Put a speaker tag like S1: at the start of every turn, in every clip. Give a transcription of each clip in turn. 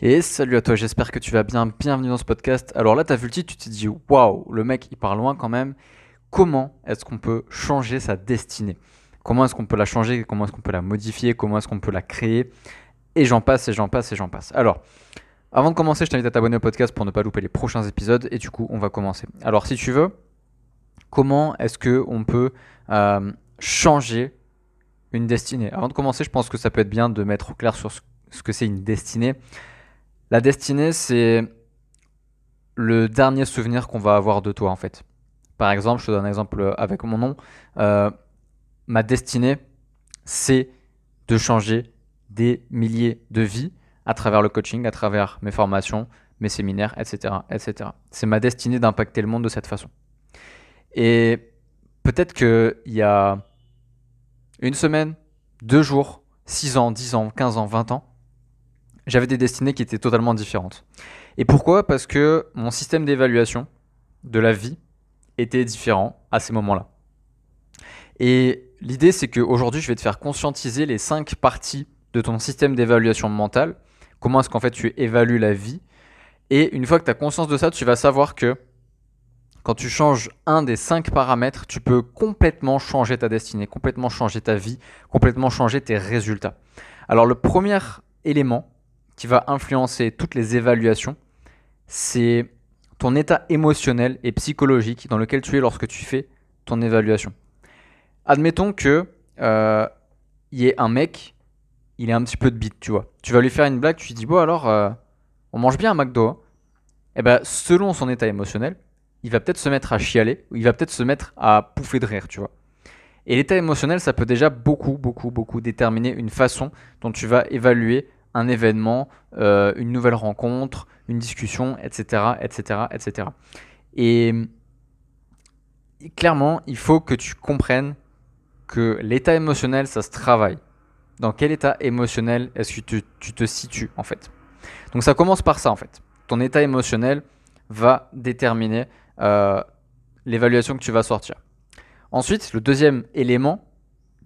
S1: Et salut à toi, j'espère que tu vas bien. Bienvenue dans ce podcast. Alors là, tu as vu le titre, tu t'es dit waouh, le mec il part loin quand même. Comment est-ce qu'on peut changer sa destinée? Comment est-ce qu'on peut la changer? Comment est-ce qu'on peut la modifier? Comment est-ce qu'on peut la créer? Et j'en passe, et j'en passe, et j'en passe. Alors, avant de commencer, je t'invite à t'abonner au podcast pour ne pas louper les prochains épisodes. Et du coup, on va commencer. Alors, si tu veux, comment est-ce qu'on peut euh, changer une destinée? Avant de commencer, je pense que ça peut être bien de mettre au clair sur ce que c'est une destinée. La destinée, c'est le dernier souvenir qu'on va avoir de toi, en fait. Par exemple, je te donne un exemple avec mon nom. Euh, ma destinée, c'est de changer des milliers de vies à travers le coaching, à travers mes formations, mes séminaires, etc. etc. C'est ma destinée d'impacter le monde de cette façon. Et peut-être qu'il y a une semaine, deux jours, six ans, dix ans, quinze ans, vingt ans, j'avais des destinées qui étaient totalement différentes. Et pourquoi? Parce que mon système d'évaluation de la vie était différent à ces moments-là. Et l'idée, c'est qu'aujourd'hui, je vais te faire conscientiser les cinq parties de ton système d'évaluation mentale. Comment est-ce qu'en fait tu évalues la vie? Et une fois que tu as conscience de ça, tu vas savoir que quand tu changes un des cinq paramètres, tu peux complètement changer ta destinée, complètement changer ta vie, complètement changer tes résultats. Alors le premier élément qui va influencer toutes les évaluations, c'est ton état émotionnel et psychologique dans lequel tu es lorsque tu fais ton évaluation. Admettons que euh, y ait un mec, il est un petit peu de bite, tu vois. Tu vas lui faire une blague, tu lui dis bon alors, euh, on mange bien un McDo. Et hein. eh ben selon son état émotionnel, il va peut-être se mettre à chialer, il va peut-être se mettre à pouffer de rire, tu vois. Et l'état émotionnel, ça peut déjà beaucoup, beaucoup, beaucoup déterminer une façon dont tu vas évaluer un événement, euh, une nouvelle rencontre, une discussion, etc., etc., etc. Et clairement, il faut que tu comprennes que l'état émotionnel, ça se travaille. Dans quel état émotionnel est-ce que tu, te situes en fait? Donc ça commence par ça en fait. Ton état émotionnel va déterminer euh, l'évaluation que tu vas sortir. Ensuite, le deuxième élément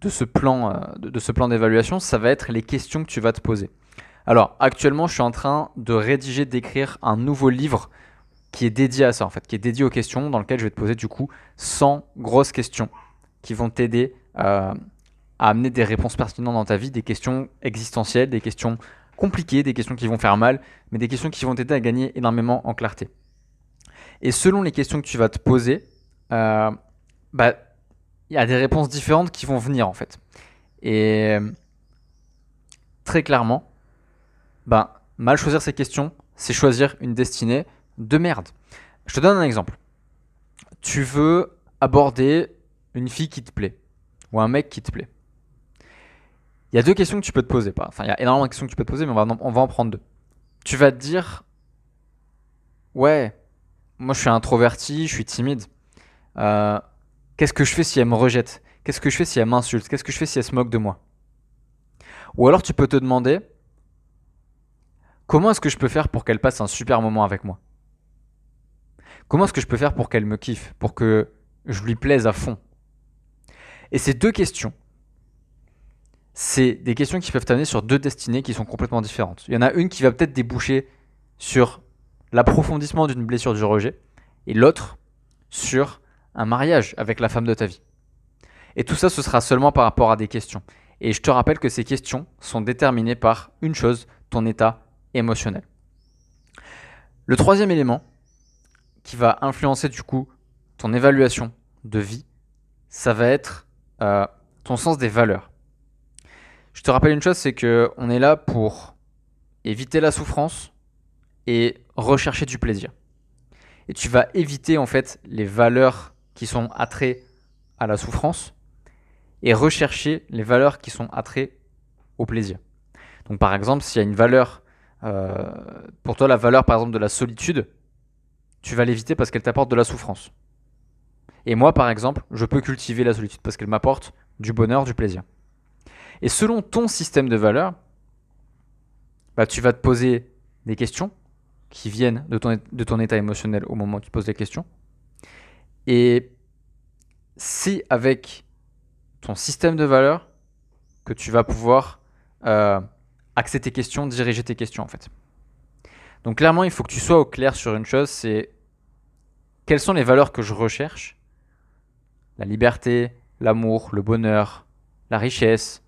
S1: de ce plan, euh, de ce plan d'évaluation, ça va être les questions que tu vas te poser. Alors, actuellement, je suis en train de rédiger, d'écrire un nouveau livre qui est dédié à ça, en fait, qui est dédié aux questions, dans lequel je vais te poser du coup 100 grosses questions qui vont t'aider euh, à amener des réponses pertinentes dans ta vie, des questions existentielles, des questions compliquées, des questions qui vont faire mal, mais des questions qui vont t'aider à gagner énormément en clarté. Et selon les questions que tu vas te poser, euh, bah, il y a des réponses différentes qui vont venir en fait. Et très clairement, ben, mal choisir ces questions, c'est choisir une destinée de merde. Je te donne un exemple. Tu veux aborder une fille qui te plaît ou un mec qui te plaît. Il y a deux questions que tu peux te poser. Enfin, il y a énormément de questions que tu peux te poser, mais on va, on va en prendre deux. Tu vas te dire Ouais, moi je suis introverti, je suis timide. Euh, qu'est-ce que je fais si elle me rejette? Qu'est-ce que je fais si elle m'insulte? Qu'est-ce que je fais si elle se moque de moi? Ou alors tu peux te demander Comment est-ce que je peux faire pour qu'elle passe un super moment avec moi? Comment est-ce que je peux faire pour qu'elle me kiffe, pour que je lui plaise à fond? Et ces deux questions, c'est des questions qui peuvent t'amener sur deux destinées qui sont complètement différentes. Il y en a une qui va peut-être déboucher sur l'approfondissement d'une blessure du rejet, et l'autre sur un mariage avec la femme de ta vie. Et tout ça, ce sera seulement par rapport à des questions. Et je te rappelle que ces questions sont déterminées par une chose, ton état émotionnel. Le troisième élément qui va influencer du coup ton évaluation de vie, ça va être euh, ton sens des valeurs. Je te rappelle une chose, c'est que on est là pour éviter la souffrance et rechercher du plaisir. Et tu vas éviter en fait les valeurs qui sont attrées à la souffrance et rechercher les valeurs qui sont attrées au plaisir. Donc par exemple, s'il y a une valeur euh, pour toi, la valeur, par exemple, de la solitude, tu vas l'éviter parce qu'elle t'apporte de la souffrance. Et moi, par exemple, je peux cultiver la solitude parce qu'elle m'apporte du bonheur, du plaisir. Et selon ton système de valeurs, bah, tu vas te poser des questions qui viennent de ton, état émotionnel au moment où tu poses des questions. Et c'est avec ton système de valeurs que tu vas pouvoir euh, axer tes questions, diriger tes questions en fait. Donc clairement, il faut que tu sois au clair sur une chose, c'est quelles sont les valeurs que je recherche? La liberté, l'amour, le bonheur, la richesse,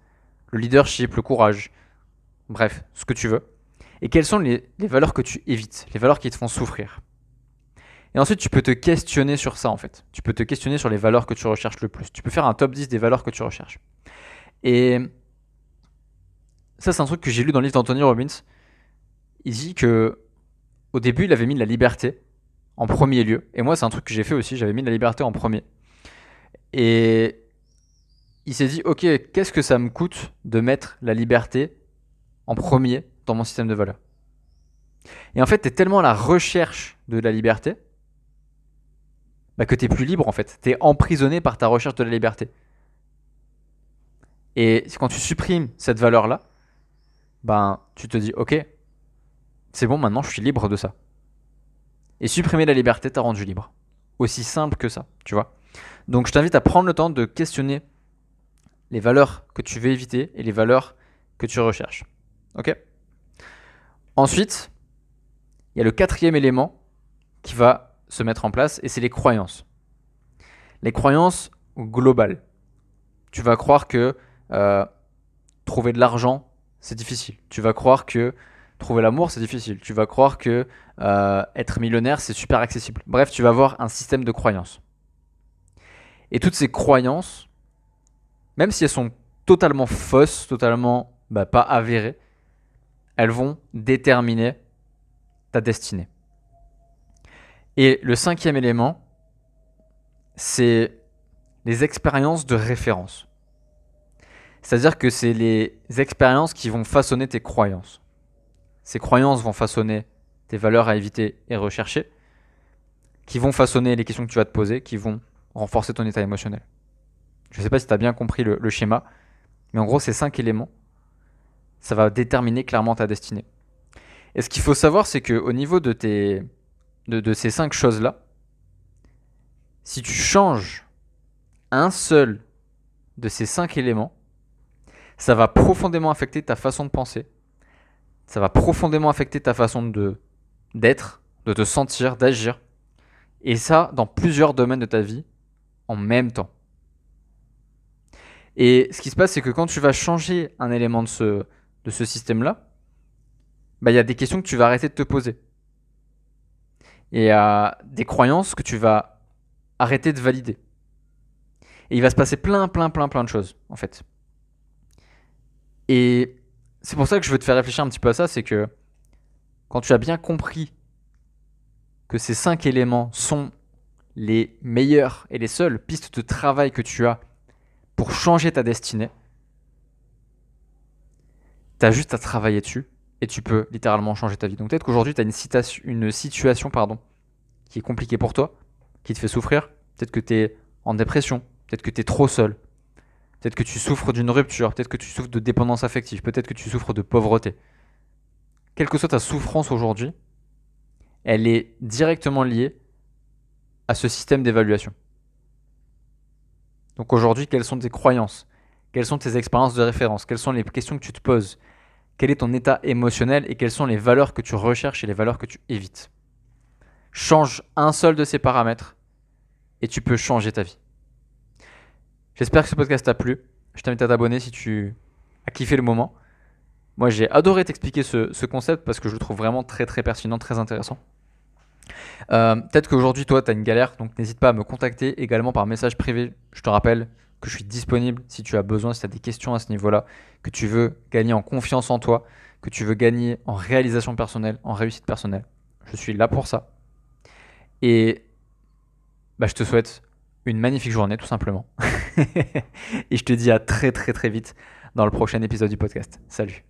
S1: le leadership, le courage, bref, ce que tu veux. Et quelles sont les, les valeurs que tu évites, les valeurs qui te font souffrir? Et ensuite, tu peux te questionner sur ça, en fait. Tu peux te questionner sur les valeurs que tu recherches le plus. Tu peux faire un top 10 des valeurs que tu recherches. Et ça, c'est un truc que j'ai lu dans le livre d'Anthony Robbins. Il dit que au début, il avait mis la liberté en premier lieu. Et moi, c'est un truc que j'ai fait aussi. J'avais mis la liberté en premier. Et il s'est dit, ok, qu'est-ce que ça me coûte de mettre la liberté en premier dans mon système de valeurs? Et en fait, tu es tellement à la recherche de la liberté bah, que tu plus libre en fait. Tu es emprisonné par ta recherche de la liberté. Et quand tu supprimes cette valeur-là, ben, tu te dis, ok, c'est bon, maintenant je suis libre de ça. Et supprimer la liberté t'a rendu libre. Aussi simple que ça, tu vois. Donc je t'invite à prendre le temps de questionner les valeurs que tu veux éviter et les valeurs que tu recherches. Ok? Ensuite, il y a le quatrième élément qui va se mettre en place et c'est les croyances. Les croyances globales. Tu vas croire que euh, trouver de l'argent, c'est difficile. Tu vas croire que trouver l'amour, c'est difficile. Tu vas croire que euh, être millionnaire, c'est super accessible. Bref, tu vas avoir un système de croyances. Et toutes ces croyances, même si elles sont totalement fausses, totalement bah, pas avérées, elles vont déterminer ta destinée. Et le cinquième élément, c'est les expériences de référence. C'est-à-dire que c'est les expériences qui vont façonner tes croyances. Ces croyances vont façonner tes valeurs à éviter et rechercher, qui vont façonner les questions que tu vas te poser, qui vont renforcer ton état émotionnel. Je ne sais pas si tu as bien compris le, schéma, mais en gros, ces cinq éléments, ça va déterminer clairement ta destinée. Et ce qu'il faut savoir, c'est qu'au niveau de de, ces cinq choses-là, si tu changes un seul de ces cinq éléments, ça va profondément affecter ta façon de penser, ça va profondément affecter ta façon de d'être, de te sentir, d'agir, et ça dans plusieurs domaines de ta vie en même temps. Et ce qui se passe, c'est que quand tu vas changer un élément de ce, système-là, bah, il y a des questions que tu vas arrêter de te poser et à des croyances que tu vas arrêter de valider. Et il va se passer plein, plein, plein, plein de choses, en fait. Et c'est pour ça que je veux te faire réfléchir un petit peu à ça, c'est que quand tu as bien compris que ces cinq éléments sont les meilleures et les seules pistes de travail que tu as pour changer ta destinée, tu as juste à travailler dessus et tu peux littéralement changer ta vie. Donc peut-être qu'aujourd'hui, tu as une, situation pardon, qui est compliquée pour toi, qui te fait souffrir. Peut-être que tu es en dépression, peut-être que tu es trop seul, peut-être que tu souffres d'une rupture, peut-être que tu souffres de dépendance affective, peut-être que tu souffres de pauvreté. Quelle que soit ta souffrance aujourd'hui, elle est directement liée à ce système d'évaluation. Donc aujourd'hui, quelles sont tes croyances? Quelles sont tes expériences de référence? Quelles sont les questions que tu te poses? Quel est ton état émotionnel et quelles sont les valeurs que tu recherches et les valeurs que tu évites? Change un seul de ces paramètres et tu peux changer ta vie. J'espère que ce podcast t'a plu. Je t'invite à t'abonner si tu as kiffé le moment. Moi, j'ai adoré t'expliquer ce, concept parce que je le trouve vraiment très très pertinent, très intéressant. Euh, peut-être qu'aujourd'hui, toi, tu as une galère, donc n'hésite pas à me contacter également par message privé. Je te rappelle, que je suis disponible si tu as besoin, si tu as des questions à ce niveau-là, que tu veux gagner en confiance en toi, que tu veux gagner en réalisation personnelle, en réussite personnelle. Je suis là pour ça. Et bah, je te souhaite une magnifique journée tout simplement. Et je te dis à très très très vite dans le prochain épisode du podcast. Salut